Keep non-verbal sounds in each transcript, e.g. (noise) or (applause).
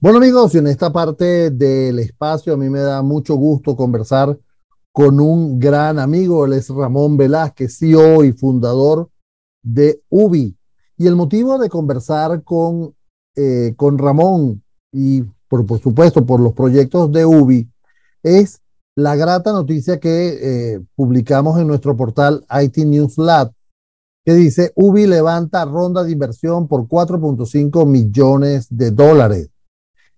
Bueno amigos, en esta parte del espacio a mí me da mucho gusto conversar con un gran amigo, él es Ramón Velázquez, CEO y fundador de UBI. Y el motivo de conversar con, eh, con Ramón y por, por, supuesto por los proyectos de UBI es la grata noticia que eh, publicamos en nuestro portal IT News Lab, que dice UBI levanta ronda de inversión por 4.5 millones de dólares.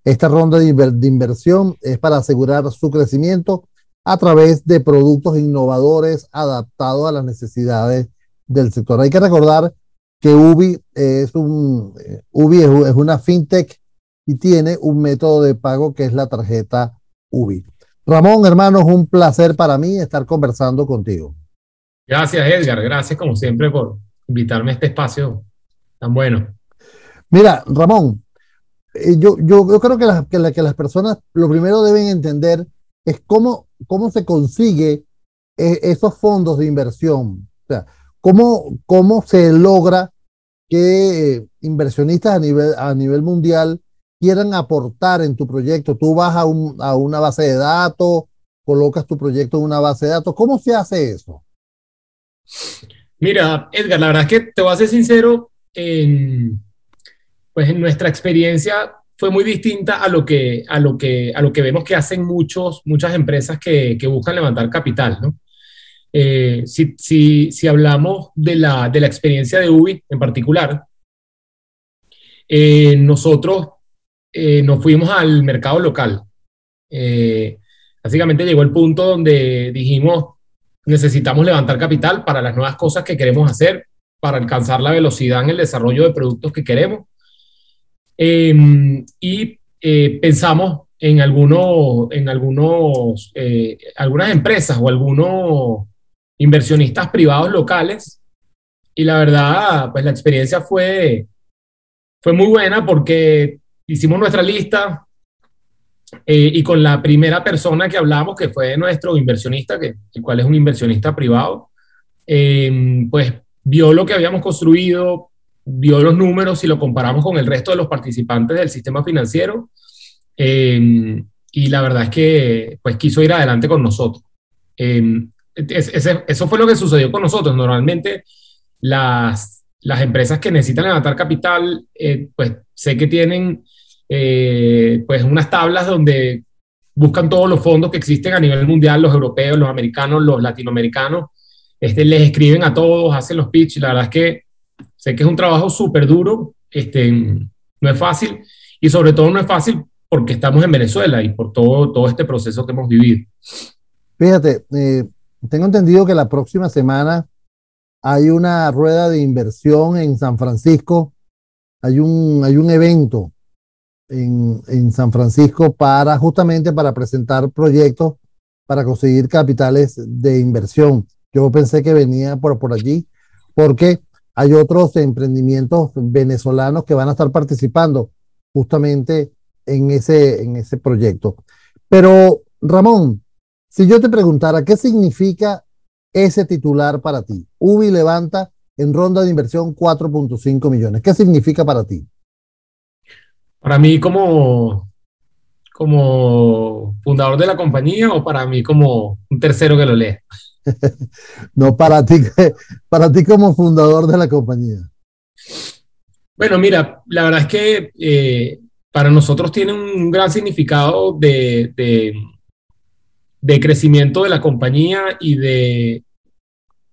Esta ronda de, inversión es para asegurar su crecimiento a través de productos innovadores adaptados a las necesidades del sector. Hay que recordar que UBI es, un, eh, UBI es una fintech y tiene un método de pago que es la tarjeta UBI. Ramón, hermano, es un placer para mí estar conversando contigo. Gracias, Edgar. Gracias, como siempre, por invitarme a este espacio tan bueno. Mira, Ramón, yo, yo, yo, creo que, que, que, las personas lo primero deben entender es cómo, cómo se consigue eh, esos fondos de inversión. O sea, cómo, cómo se logra que eh, inversionistas a nivel, a nivel mundial quieran aportar en tu proyecto. Tú vas a, un, a una base de datos, colocas tu proyecto en una base de datos. ¿Cómo se hace eso? Mira, Edgar, la verdad es que te voy a ser sincero, en, pues nuestra experiencia fue muy distinta a lo que, a lo que, a lo que vemos que hacen muchos, muchas empresas que, que buscan levantar capital. ¿no? Eh, si, si, si, hablamos de la, de la, experiencia de UBI en particular, eh, nosotros eh, nos fuimos al mercado local. básicamente llegó el punto donde dijimos, necesitamos levantar capital para las nuevas cosas que queremos hacer, para alcanzar la velocidad en el desarrollo de productos que queremos Em, y eh, pensamos en, algunos, en algunos, eh, algunas empresas o algunos inversionistas privados locales. Y la verdad, pues la experiencia fue, fue muy buena porque hicimos nuestra lista eh, y con la primera persona que hablamos, que fue nuestro inversionista, que, el cual es un inversionista privado, em, pues vio lo que habíamos construido, vio los números y lo comparamos con el resto de los participantes del sistema financiero. Eh, y la verdad es que pues quiso ir adelante con nosotros. Eh, eso fue lo que sucedió con nosotros. Normalmente las, las empresas que necesitan levantar capital, eh, pues sé que tienen pues unas tablas donde buscan todos los fondos que existen a nivel mundial, los europeos, los americanos, los latinoamericanos, este, les escriben a todos, hacen los pitch. La verdad es que Sé que es un trabajo súper duro, este, no es fácil y sobre todo no es fácil porque estamos en Venezuela y por todo, todo este proceso que hemos vivido. Fíjate, eh, tengo entendido que la próxima semana hay una rueda de inversión en San Francisco, hay un, hay un evento en, en San Francisco para justamente para presentar proyectos para conseguir capitales de inversión. Yo pensé que venía por, por allí porque hay otros emprendimientos venezolanos que van a estar participando justamente en ese, en ese proyecto. Pero, Ramón, si yo te preguntara, ¿qué significa ese titular para ti? UBI levanta en ronda de inversión 4.5 millones. ¿Qué significa para ti? Para mí como, como fundador de la compañía o para mí como un tercero que lo lee. (laughs) no para ti, para ti como fundador de la compañía. Bueno, mira, la verdad es que eh, para nosotros tiene un gran significado de, de, crecimiento de la compañía y de,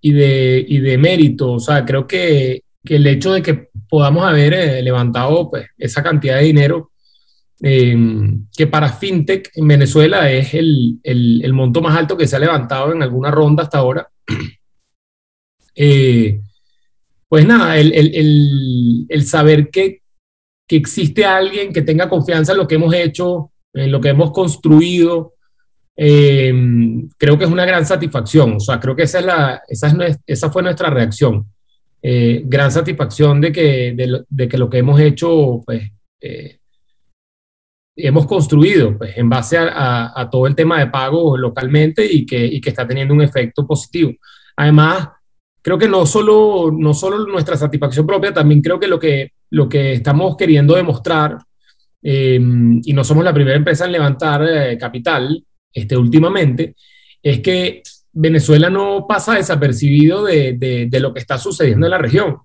y de, y de mérito. O sea, creo que, que el hecho de que podamos haber eh, levantado pues, esa cantidad de dinero Em, que para FinTech en Venezuela es el, el, monto más alto que se ha levantado en alguna ronda hasta ahora. (clears throat) Eh, pues nada, el, el, el saber que, que, existe alguien que tenga confianza en lo que hemos hecho, en lo que hemos construido, em, creo que es una gran satisfacción. O sea, creo que esa, es la, esa, es, esa fue nuestra reacción. Eh, gran satisfacción de que, de, de, que lo que hemos hecho, pues, eh, hemos construido pues, en base a, todo el tema de pago localmente y que, que está teniendo un efecto positivo. Además, creo que no solo, no solo nuestra satisfacción propia, también creo que lo que, lo que estamos queriendo demostrar y no somos la primera empresa en levantar capital este, últimamente, es que Venezuela no pasa desapercibido de, lo que está sucediendo en la región.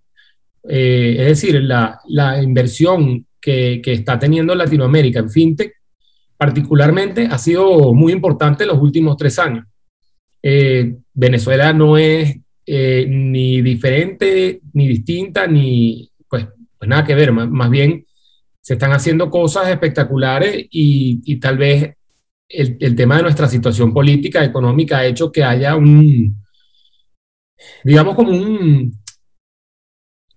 Eh, es decir, la, inversión que, está teniendo Latinoamérica en fintech, particularmente, ha sido muy importante los últimos tres años. Eh, Venezuela no es eh, ni diferente, ni distinta, ni pues, pues nada que ver, más, bien se están haciendo cosas espectaculares y, y tal vez el, tema de nuestra situación política, económica, ha hecho que haya un, digamos, como un,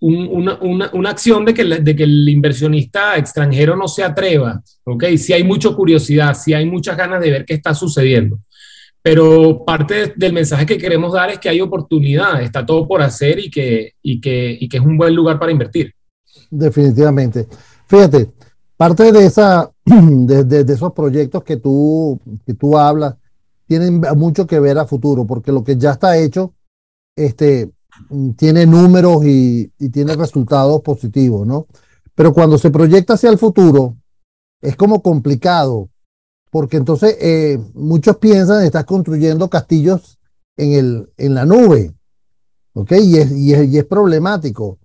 una, una, acción de que, de que el inversionista extranjero no se atreva, ¿ok? Si hay mucha curiosidad, si hay muchas ganas de ver qué está sucediendo. Pero parte del mensaje que queremos dar es que hay oportunidad, está todo por hacer y que, y que, y que es un buen lugar para invertir. Definitivamente. Fíjate, Parte de, esa, (clears throat) de, esos proyectos que tú, que tú hablas tienen mucho que ver a futuro, porque lo que ya está hecho este, tiene números y, tiene resultados positivos, ¿no? Pero cuando se proyecta hacia el futuro, es como complicado, porque entonces eh, muchos piensan estás construyendo castillos en, el, en la nube, ¿ok? Y es, y, es, y es problemático.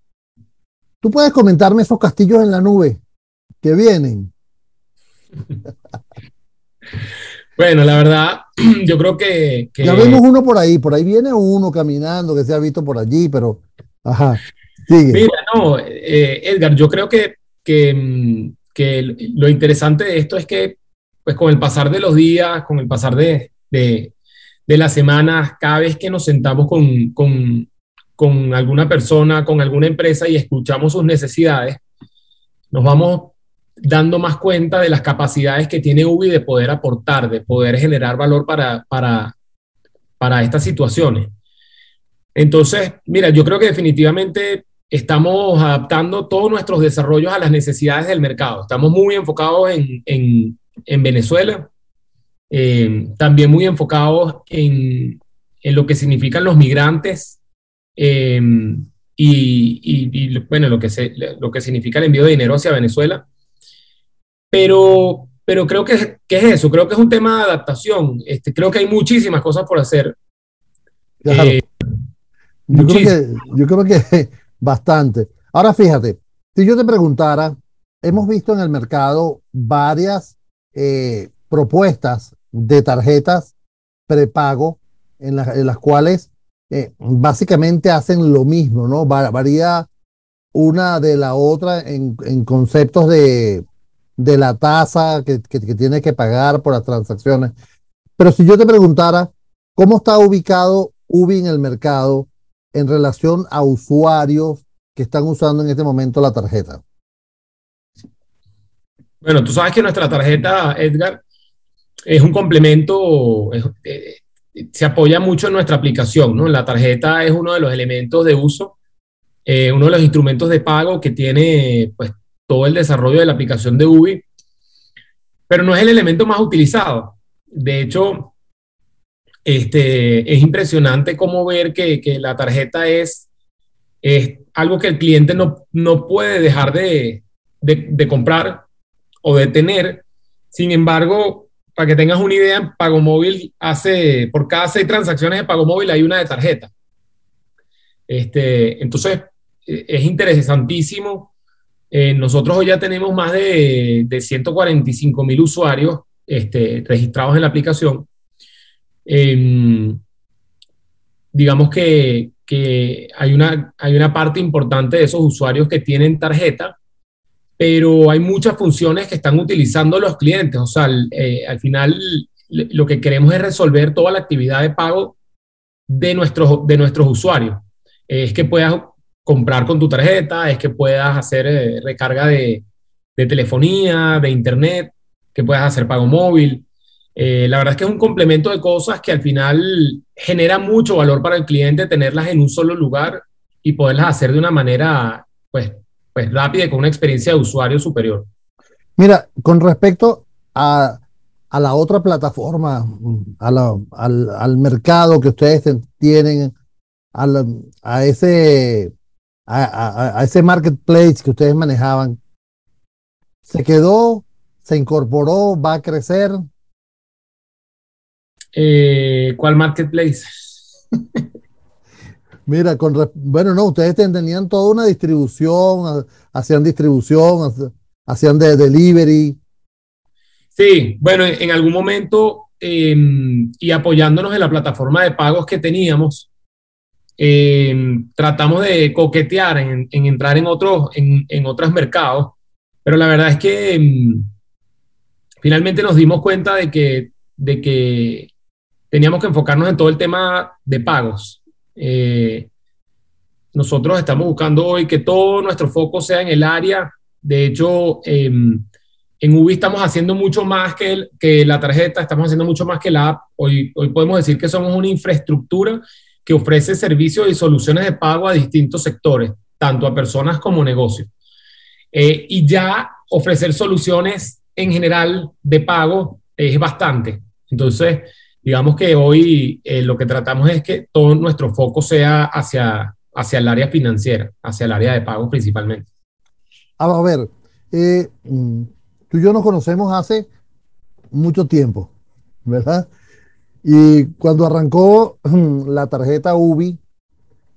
¿Tú puedes comentarme esos castillos en la nube? que vienen? (laughs) Bueno, la verdad, (clears throat) yo creo que, Ya vemos uno por ahí, por ahí viene uno caminando que se ha visto por allí, pero... Ajá, sigue. Mira, no, eh, Edgar, yo creo que, que, lo interesante de esto es que, pues con el pasar de los días, con el pasar de, de, las semanas, cada vez que nos sentamos con, con, con alguna persona, con alguna empresa y escuchamos sus necesidades, nos vamos dando más cuenta de las capacidades que tiene UBI de poder aportar, de poder generar valor para, para, para estas situaciones. Entonces, mira, yo creo que definitivamente estamos adaptando todos nuestros desarrollos a las necesidades del mercado. Estamos muy enfocados en, en, en Venezuela, eh, también muy enfocados en, en, lo que significan los migrantes eh, y, y, bueno, lo que, se, lo que significa el envío de dinero hacia Venezuela. Pero, pero creo que, que, es eso, creo que es un tema de adaptación. Este, creo que hay muchísimas cosas por hacer. Eh, yo, creo que, yo creo que (laughs) bastante. Ahora fíjate, si yo te preguntara, hemos visto en el mercado varias eh, propuestas de tarjetas prepago en, en las cuales eh, básicamente hacen lo mismo, ¿no? Varía una de la otra en, en conceptos de, de la tasa que, que, tiene que pagar por las transacciones. Pero si yo te preguntara, ¿cómo está ubicado UBI en el mercado en relación a usuarios que están usando en este momento la tarjeta? Bueno, tú sabes que nuestra tarjeta, Edgar, es un complemento, eh, se apoya mucho en nuestra aplicación, ¿no? La tarjeta es uno de los elementos de uso, eh, uno de los instrumentos de pago que tiene, pues, todo el desarrollo de la aplicación de UBI, pero no es el elemento más utilizado. De hecho, este, es impresionante cómo ver que, la tarjeta es, es, algo que el cliente no, no puede dejar de, de, comprar o de tener. Sin embargo, para que tengas una idea, Pago Móvil hace, por cada seis transacciones de Pago Móvil hay una de tarjeta. Este, entonces, e, es interesantísimo eh, nosotros hoy ya tenemos más de, de 145 mil usuarios este, registrados en la aplicación. Em, digamos que, que, hay, una, hay una parte importante de esos usuarios que tienen tarjeta, pero hay muchas funciones que están utilizando los clientes. O sea, eh, al final lo que queremos es resolver toda la actividad de pago de nuestros, de nuestros usuarios. Es que puedas comprar con tu tarjeta, es que puedas hacer eh, recarga de, telefonía, de internet, que puedas hacer pago móvil. Eh, la verdad es que es un complemento de cosas que al final genera mucho valor para el cliente tenerlas en un solo lugar y poderlas hacer de una manera pues, pues rápida y con una experiencia de usuario superior. Mira, con respecto a, la otra plataforma, al, al, mercado que ustedes tienen, a ese a, ese marketplace que ustedes manejaban, ¿Se quedó? ¿Se incorporó? ¿Va a crecer? Eh, ¿Cuál marketplace? (laughs) Mira, con bueno, no, ustedes tenían toda una distribución, hacían distribución, hacían de delivery. Sí, bueno, en algún momento em, y apoyándonos en la plataforma de pagos que teníamos, em, tratamos de coquetear en, entrar en otros, en, en, otros mercados, pero la verdad es que em, finalmente nos dimos cuenta de que, de que teníamos que enfocarnos en todo el tema de pagos. Eh, nosotros estamos buscando hoy que todo nuestro foco sea en el área. De hecho, em, en Ubi estamos haciendo mucho más que, que la tarjeta, estamos haciendo mucho más que la app. Hoy, hoy podemos decir que somos una infraestructura que ofrece servicios y soluciones de pago a distintos sectores, tanto a personas como negocios. Eh, y ya ofrecer soluciones en general de pago es bastante. Entonces, digamos que hoy eh, lo que tratamos es que todo nuestro foco sea hacia, hacia el área financiera, hacia el área de pagos principalmente. A ver, eh, mm, tú y yo nos conocemos hace mucho tiempo, ¿verdad? Y cuando arrancó (clears throat) la tarjeta UBI,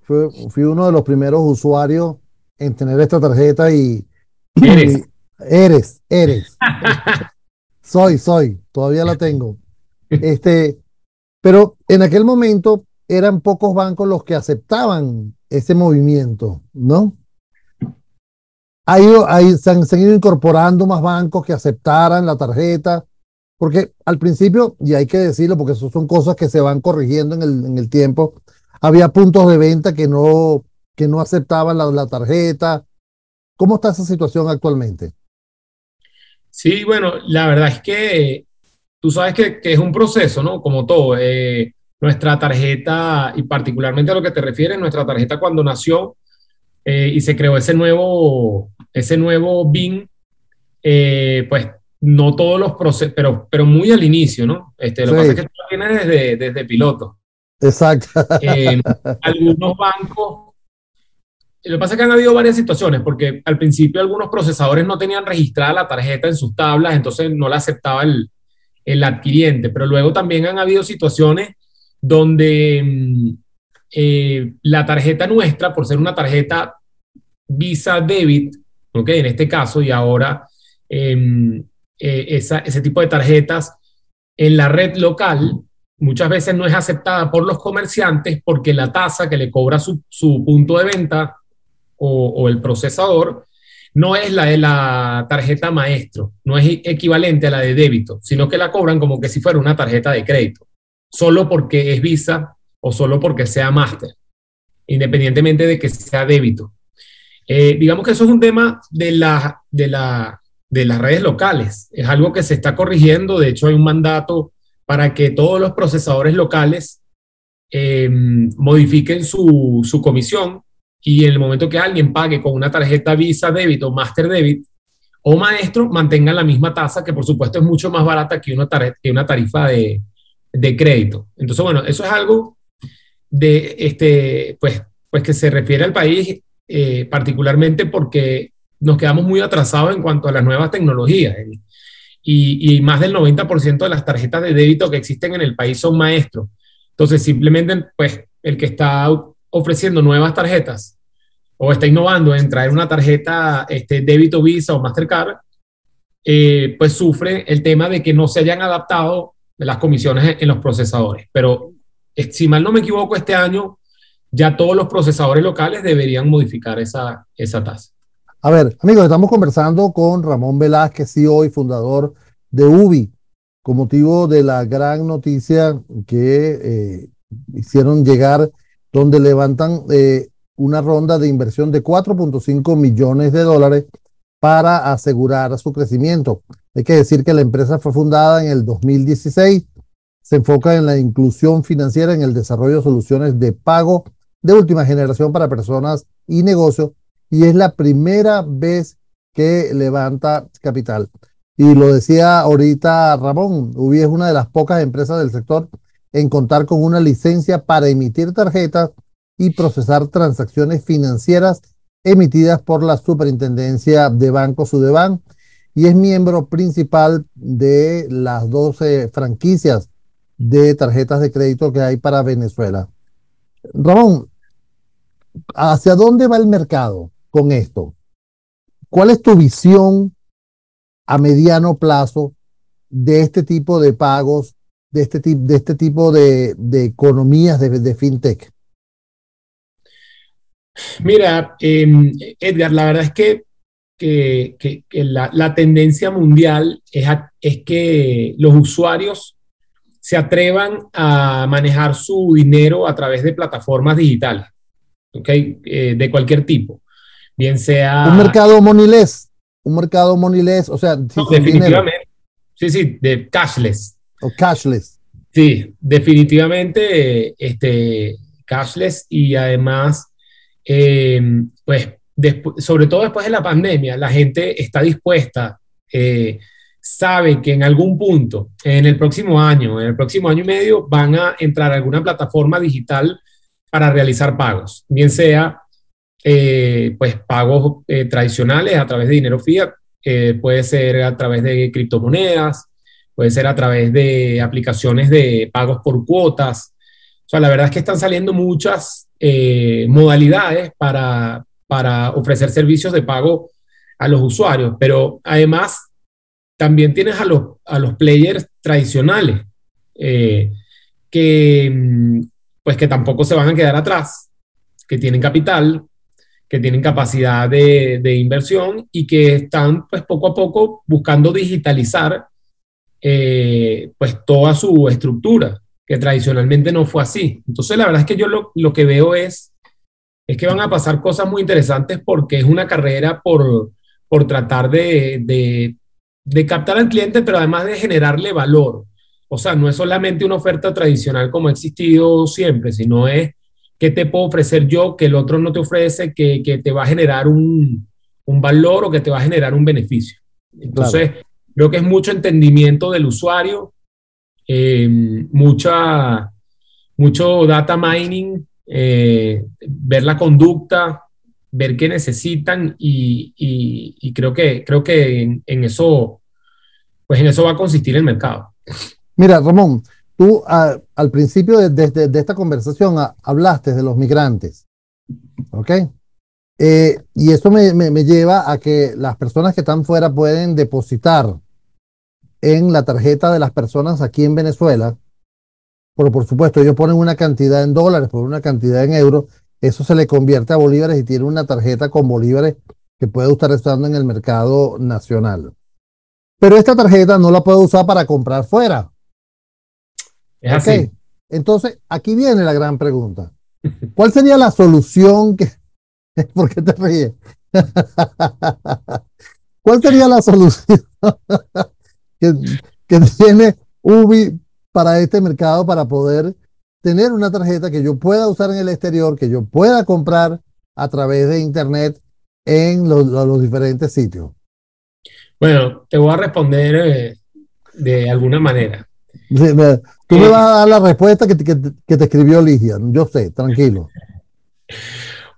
fui uno de los primeros usuarios en tener esta tarjeta y... Eres. eres, eres. (laughs) soy, soy, todavía la tengo. Este, pero en aquel momento eran pocos bancos los que aceptaban ese movimiento, ¿no? Ahí, se, han, seguido incorporando más bancos que aceptaran la tarjeta, porque al principio, y hay que decirlo, porque eso son cosas que se van corrigiendo en el, en el tiempo, había puntos de venta que no, que no aceptaban la, tarjeta. ¿Cómo está esa situación actualmente? Sí, bueno, la verdad es que tú sabes que, es un proceso, ¿no? Como todo. Eh, nuestra tarjeta, y particularmente a lo que te refieres, nuestra tarjeta cuando nació eh, y se creó ese nuevo, ese nuevo BIN, eh, pues no todos los procesos, pero, pero muy al inicio, ¿no? Este, lo que pasa es que tú lo tienes desde, desde piloto. Exacto. algunos bancos lo que pasa es que han habido varias situaciones, porque al principio algunos procesadores no tenían registrada la tarjeta en sus tablas, entonces no la aceptaba el, el adquiriente, pero luego también han habido situaciones donde mm, eh, la tarjeta nuestra, por ser una tarjeta Visa Debit, ¿ok? En este caso, y ahora em, eh, ese tipo de tarjetas en la red local muchas veces no es aceptada por los comerciantes porque la tasa que le cobra su, punto de venta o, o el procesador no es la de la tarjeta maestro, no es equivalente a la de débito, sino que la cobran como que si fuera una tarjeta de crédito, solo porque es Visa o solo porque sea Master, independientemente de que sea débito. Eh, digamos que eso es un tema de, la, de, la, de las redes locales, es algo que se está corrigiendo, de hecho hay un mandato para que todos los procesadores locales eh, modifiquen su, su comisión y en el momento que alguien pague con una tarjeta Visa Débito, Master Debit o Maestro, mantengan la misma tasa, que por supuesto es mucho más barata que una, que una tarifa de, de, crédito. Entonces, bueno, eso es algo de, este, pues, pues que se refiere al país, eh, particularmente porque nos quedamos muy atrasados en cuanto a las nuevas tecnologías. Y, más del 90% de las tarjetas de débito que existen en el país son maestros. Entonces, simplemente, pues, el que está ofreciendo nuevas tarjetas o está innovando en traer una tarjeta este, débito Visa o Mastercard, eh, pues sufre el tema de que no se hayan adaptado las comisiones en los procesadores. Pero eh, si mal no me equivoco, este año ya todos los procesadores locales deberían modificar esa, esa tasa. A ver, amigos, estamos conversando con Ramón Velázquez, CEO y fundador de UBI, con motivo de la gran noticia que eh, hicieron llegar donde levantan eh, una ronda de inversión de 4.5 millones de dólares para asegurar su crecimiento. Hay que decir que la empresa fue fundada en el 2016, se enfoca en la inclusión financiera, en el desarrollo de soluciones de pago de última generación para personas y negocios, y es la primera vez que levanta capital. Y lo decía ahorita Ramón, UBI es una de las pocas empresas del sector en contar con una licencia para emitir tarjetas y procesar transacciones financieras emitidas por la Superintendencia de Bancos Sudeban. y es miembro principal de las 12 franquicias de tarjetas de crédito que hay para Venezuela. Ramón, ¿hacia dónde va el mercado con esto? ¿Cuál es tu visión a mediano plazo de este tipo de pagos, de este, de este tipo de, economías de, fintech? Mira, em, Edgar, la verdad es que, la, tendencia mundial es, que los usuarios se atrevan a manejar su dinero a través de plataformas digitales. Eh, de cualquier tipo, bien sea... Un mercado moneyless, un mercado moneyless, o sea... definitivamente. Sí, sí, de cashless. O cashless. Sí, definitivamente este, cashless y además, eh, pues, sobre todo después de la pandemia, la gente está dispuesta eh, saben que en algún punto, en el próximo año, en el próximo año y medio, van a entrar a alguna plataforma digital para realizar pagos, bien sea eh, pues pagos eh, tradicionales a través de dinero fiat, eh, puede ser a través de criptomonedas, puede ser a través de aplicaciones de pagos por cuotas. O sea, la verdad es que están saliendo muchas modalidades para, para ofrecer servicios de pago a los usuarios, pero además también tienes a los, a los players tradicionales, que, mm, pues que tampoco se van a quedar atrás, que tienen capital, que tienen capacidad de, inversión y que están pues poco a poco buscando digitalizar eh, pues toda su estructura, que tradicionalmente no fue así. Entonces la verdad es que yo lo, lo que veo es, es que van a pasar cosas muy interesantes porque es una carrera por, por tratar de, de de captar al cliente, pero además de generarle valor. O sea, no es solamente una oferta tradicional como ha existido siempre, sino es qué te puedo ofrecer yo que el otro no te ofrece, que, te va a generar un, valor o que te va a generar un beneficio. Entonces, creo que es mucho entendimiento del usuario, eh, mucha, mucho data mining, eh, ver la conducta, ver qué necesitan y, creo que, creo que en, eso, pues en eso va a consistir el mercado. Mira, Ramón, tú al principio de, esta conversación hablaste de los migrantes, ¿ok? Eh, y eso me, me, lleva a que las personas que están fuera pueden depositar en la tarjeta de las personas aquí en Venezuela, pero por supuesto ellos ponen una cantidad en dólares, por una cantidad en euros, eso se le convierte a bolívares y tiene una tarjeta con bolívares que puede estar usando en el mercado nacional. Pero esta tarjeta no la puedo usar para comprar fuera. Es así. Entonces, aquí viene la gran pregunta. ¿Cuál sería la solución que... (laughs) ¿Por qué te ríes? (laughs) ¿Cuál sería la solución (laughs) que, que tiene Ubi para este mercado para poder tener una tarjeta que yo pueda usar en el exterior, que yo pueda comprar a través de Internet en los, diferentes sitios? Bueno, te voy a responder eh, de alguna manera. Tú me eh, vas a dar la respuesta que, te escribió Ligia. Yo sé, tranquilo.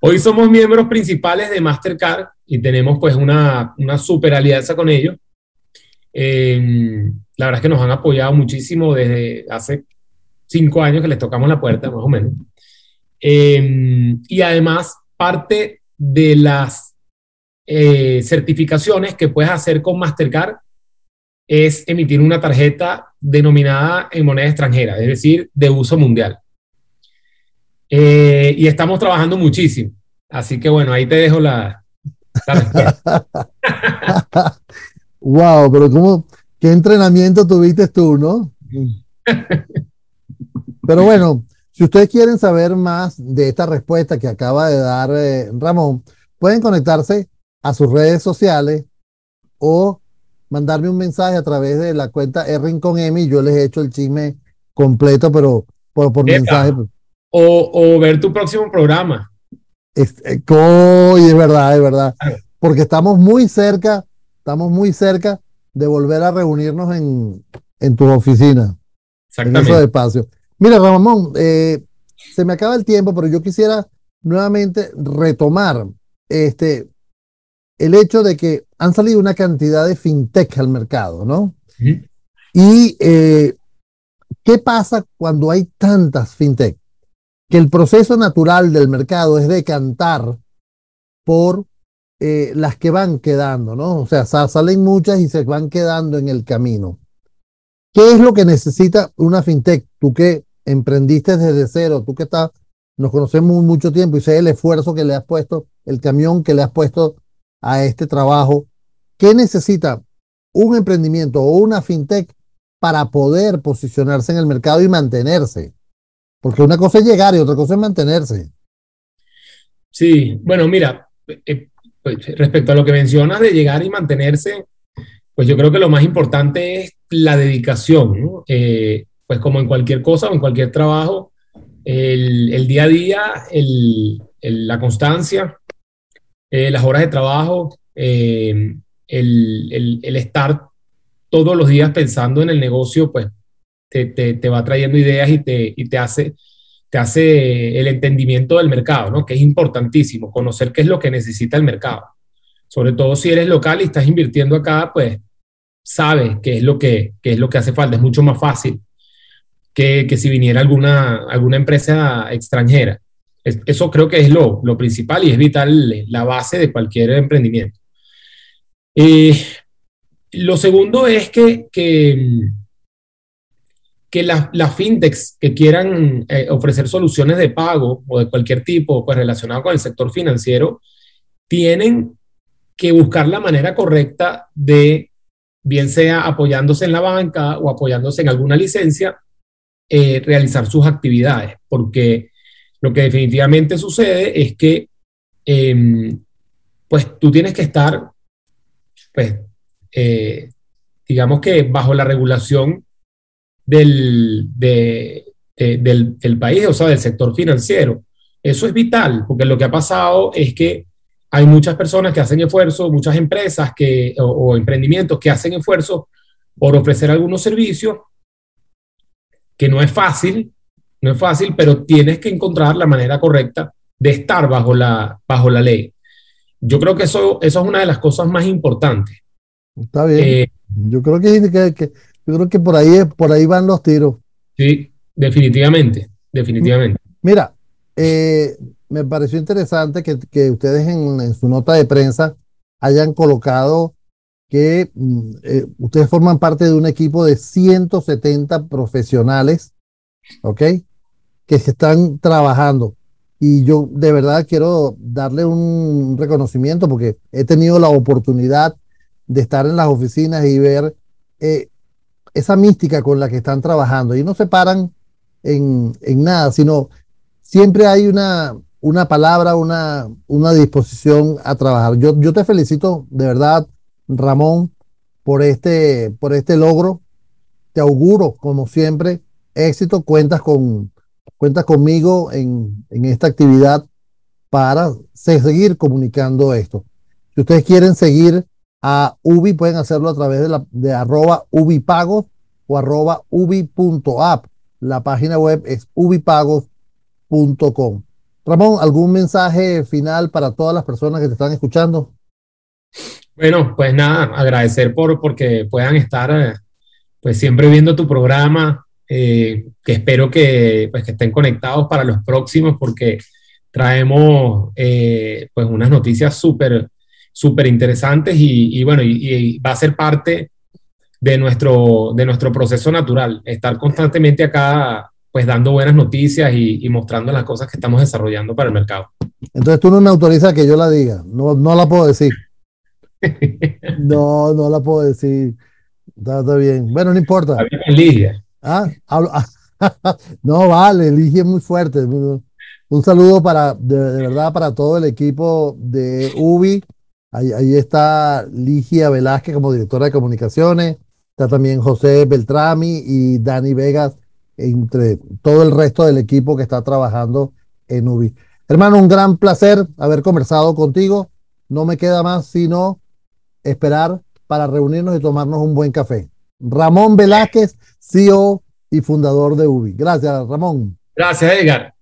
Hoy somos miembros principales de Mastercard y tenemos pues una, una super alianza con ellos. Eh, la verdad es que nos han apoyado muchísimo desde hace cinco años que les tocamos la puerta, más o menos. Eh, y además, parte de las eh, certificaciones que puedes hacer con Mastercard es emitir una tarjeta denominada en moneda extranjera, es decir, de uso mundial. Eh, y estamos trabajando muchísimo. Así que bueno, ahí te dejo la, la respuesta. (laughs) wow, pero ¿cómo, qué entrenamiento tuviste tú, no? (laughs) Pero bueno, si ustedes quieren saber más de esta respuesta que acaba de dar eh, Ramón, pueden conectarse a sus redes sociales o mandarme un mensaje a través de la cuenta Errin con Emi. Yo les he hecho el chisme completo, pero por, mensaje. O, ver tu próximo programa. Es, eh, es verdad, es verdad. Porque estamos muy cerca, estamos muy cerca de volver a reunirnos en, en tu oficina. Exactamente. En esos espacios. Mira, Ramón, eh, se me acaba el tiempo, pero yo quisiera nuevamente retomar este, el hecho de que han salido una cantidad de fintech al mercado, ¿no? Y eh, ¿qué pasa cuando hay tantas fintech? Que el proceso natural del mercado es decantar por eh, las que van quedando, ¿no? O sea, salen muchas y se van quedando en el camino. ¿Qué es lo que necesita una fintech? Tú que emprendiste desde cero, tú que estás, nos conocemos mucho tiempo y sé el esfuerzo que le has puesto, el camión que le has puesto a este trabajo. ¿Qué necesita un emprendimiento o una fintech para poder posicionarse en el mercado y mantenerse? Porque una cosa es llegar y otra cosa es mantenerse. Sí, bueno, mira, eh, pues, respecto a lo que mencionas de llegar y mantenerse, pues yo creo que lo más importante es la dedicación. Eh, pues como en cualquier cosa o en cualquier trabajo, el, día a día, la constancia, eh, las horas de trabajo, eh, el, estar todos los días pensando en el negocio, pues te, va trayendo ideas y te, te, hace, te hace el entendimiento del mercado, ¿no? que es importantísimo, conocer qué es lo que necesita el mercado. Sobre todo si eres local y estás invirtiendo acá, pues sabes qué es lo que, qué es lo que hace falta. Es mucho más fácil que, que si viniera alguna, alguna empresa extranjera eso creo que es lo, principal y es vital, la base de cualquier emprendimiento. Eh, lo segundo es que, que, que las fintechs que quieran eh, ofrecer soluciones de pago o de cualquier tipo pues, relacionado con el sector financiero, tienen que buscar la manera correcta de, bien sea apoyándose en la banca o apoyándose en alguna licencia, eh, realizar sus actividades, porque lo que definitivamente sucede es que, em, pues tú tienes que estar, pues, eh, digamos que bajo la regulación del, del, país, o sea, del sector financiero. Eso es vital, porque lo que ha pasado es que hay muchas personas que hacen esfuerzo, muchas empresas que, o, o emprendimientos que hacen esfuerzo por ofrecer algunos servicios que no es fácil, no es fácil, pero tienes que encontrar la manera correcta de estar bajo la, bajo la ley. Yo creo que eso, eso es una de las cosas más importantes. Está bien. Eh, yo creo que, que, yo creo que por ahí, por ahí van los tiros. Sí, definitivamente, definitivamente. Mira, eh, me pareció interesante que, que ustedes en, en, su nota de prensa hayan colocado que mm, eh, ustedes forman parte de un equipo de 170 profesionales ¿ok? Que se están trabajando. Y yo de verdad quiero darle un reconocimiento porque he tenido la oportunidad de estar en las oficinas y ver eh, esa mística con la que están trabajando. Y no se paran en, en nada, sino siempre hay una, una palabra, una, una disposición a trabajar. Yo, yo te felicito de verdad, Ramón, por este, por este logro. Te auguro, como siempre, éxito, cuentas, con, cuentas conmigo en, en esta actividad para seguir comunicando esto. Si ustedes quieren seguir a Ubi, pueden hacerlo a través de, la, de arroba ubipagos o arroba ubi.app. La página web es ubipagos.com. Ramón, ¿algún mensaje final para todas las personas que te están escuchando? Bueno, pues nada, agradecer por porque puedan estar eh, pues siempre viendo tu programa, eh, que espero que, pues, que estén conectados para los próximos porque traemos eh, pues unas noticias súper súper interesantes y, bueno, y, va a ser parte de nuestro, de nuestro proceso natural, estar constantemente acá pues dando buenas noticias y, mostrando las cosas que estamos desarrollando para el mercado. Entonces tú no me autorizas que yo la diga, no, no la puedo decir. (laughs) no, no la puedo decir. Está, bien. Bueno, no importa. Lidia. Ah, (laughs) no, vale, elige muy fuerte. Un saludo para, de, verdad, para todo el equipo de UBI. Ahí, está Ligia Velázquez como directora de comunicaciones. Está también José Beltrami y Dani Vegas, entre todo el resto del equipo que está trabajando en UBI. Hermano, un gran placer haber conversado contigo. No me queda más sino esperar para reunirnos y tomarnos un buen café. Ramón Velázquez, CEO y fundador de UBI. Gracias, Ramón. Gracias, Edgar.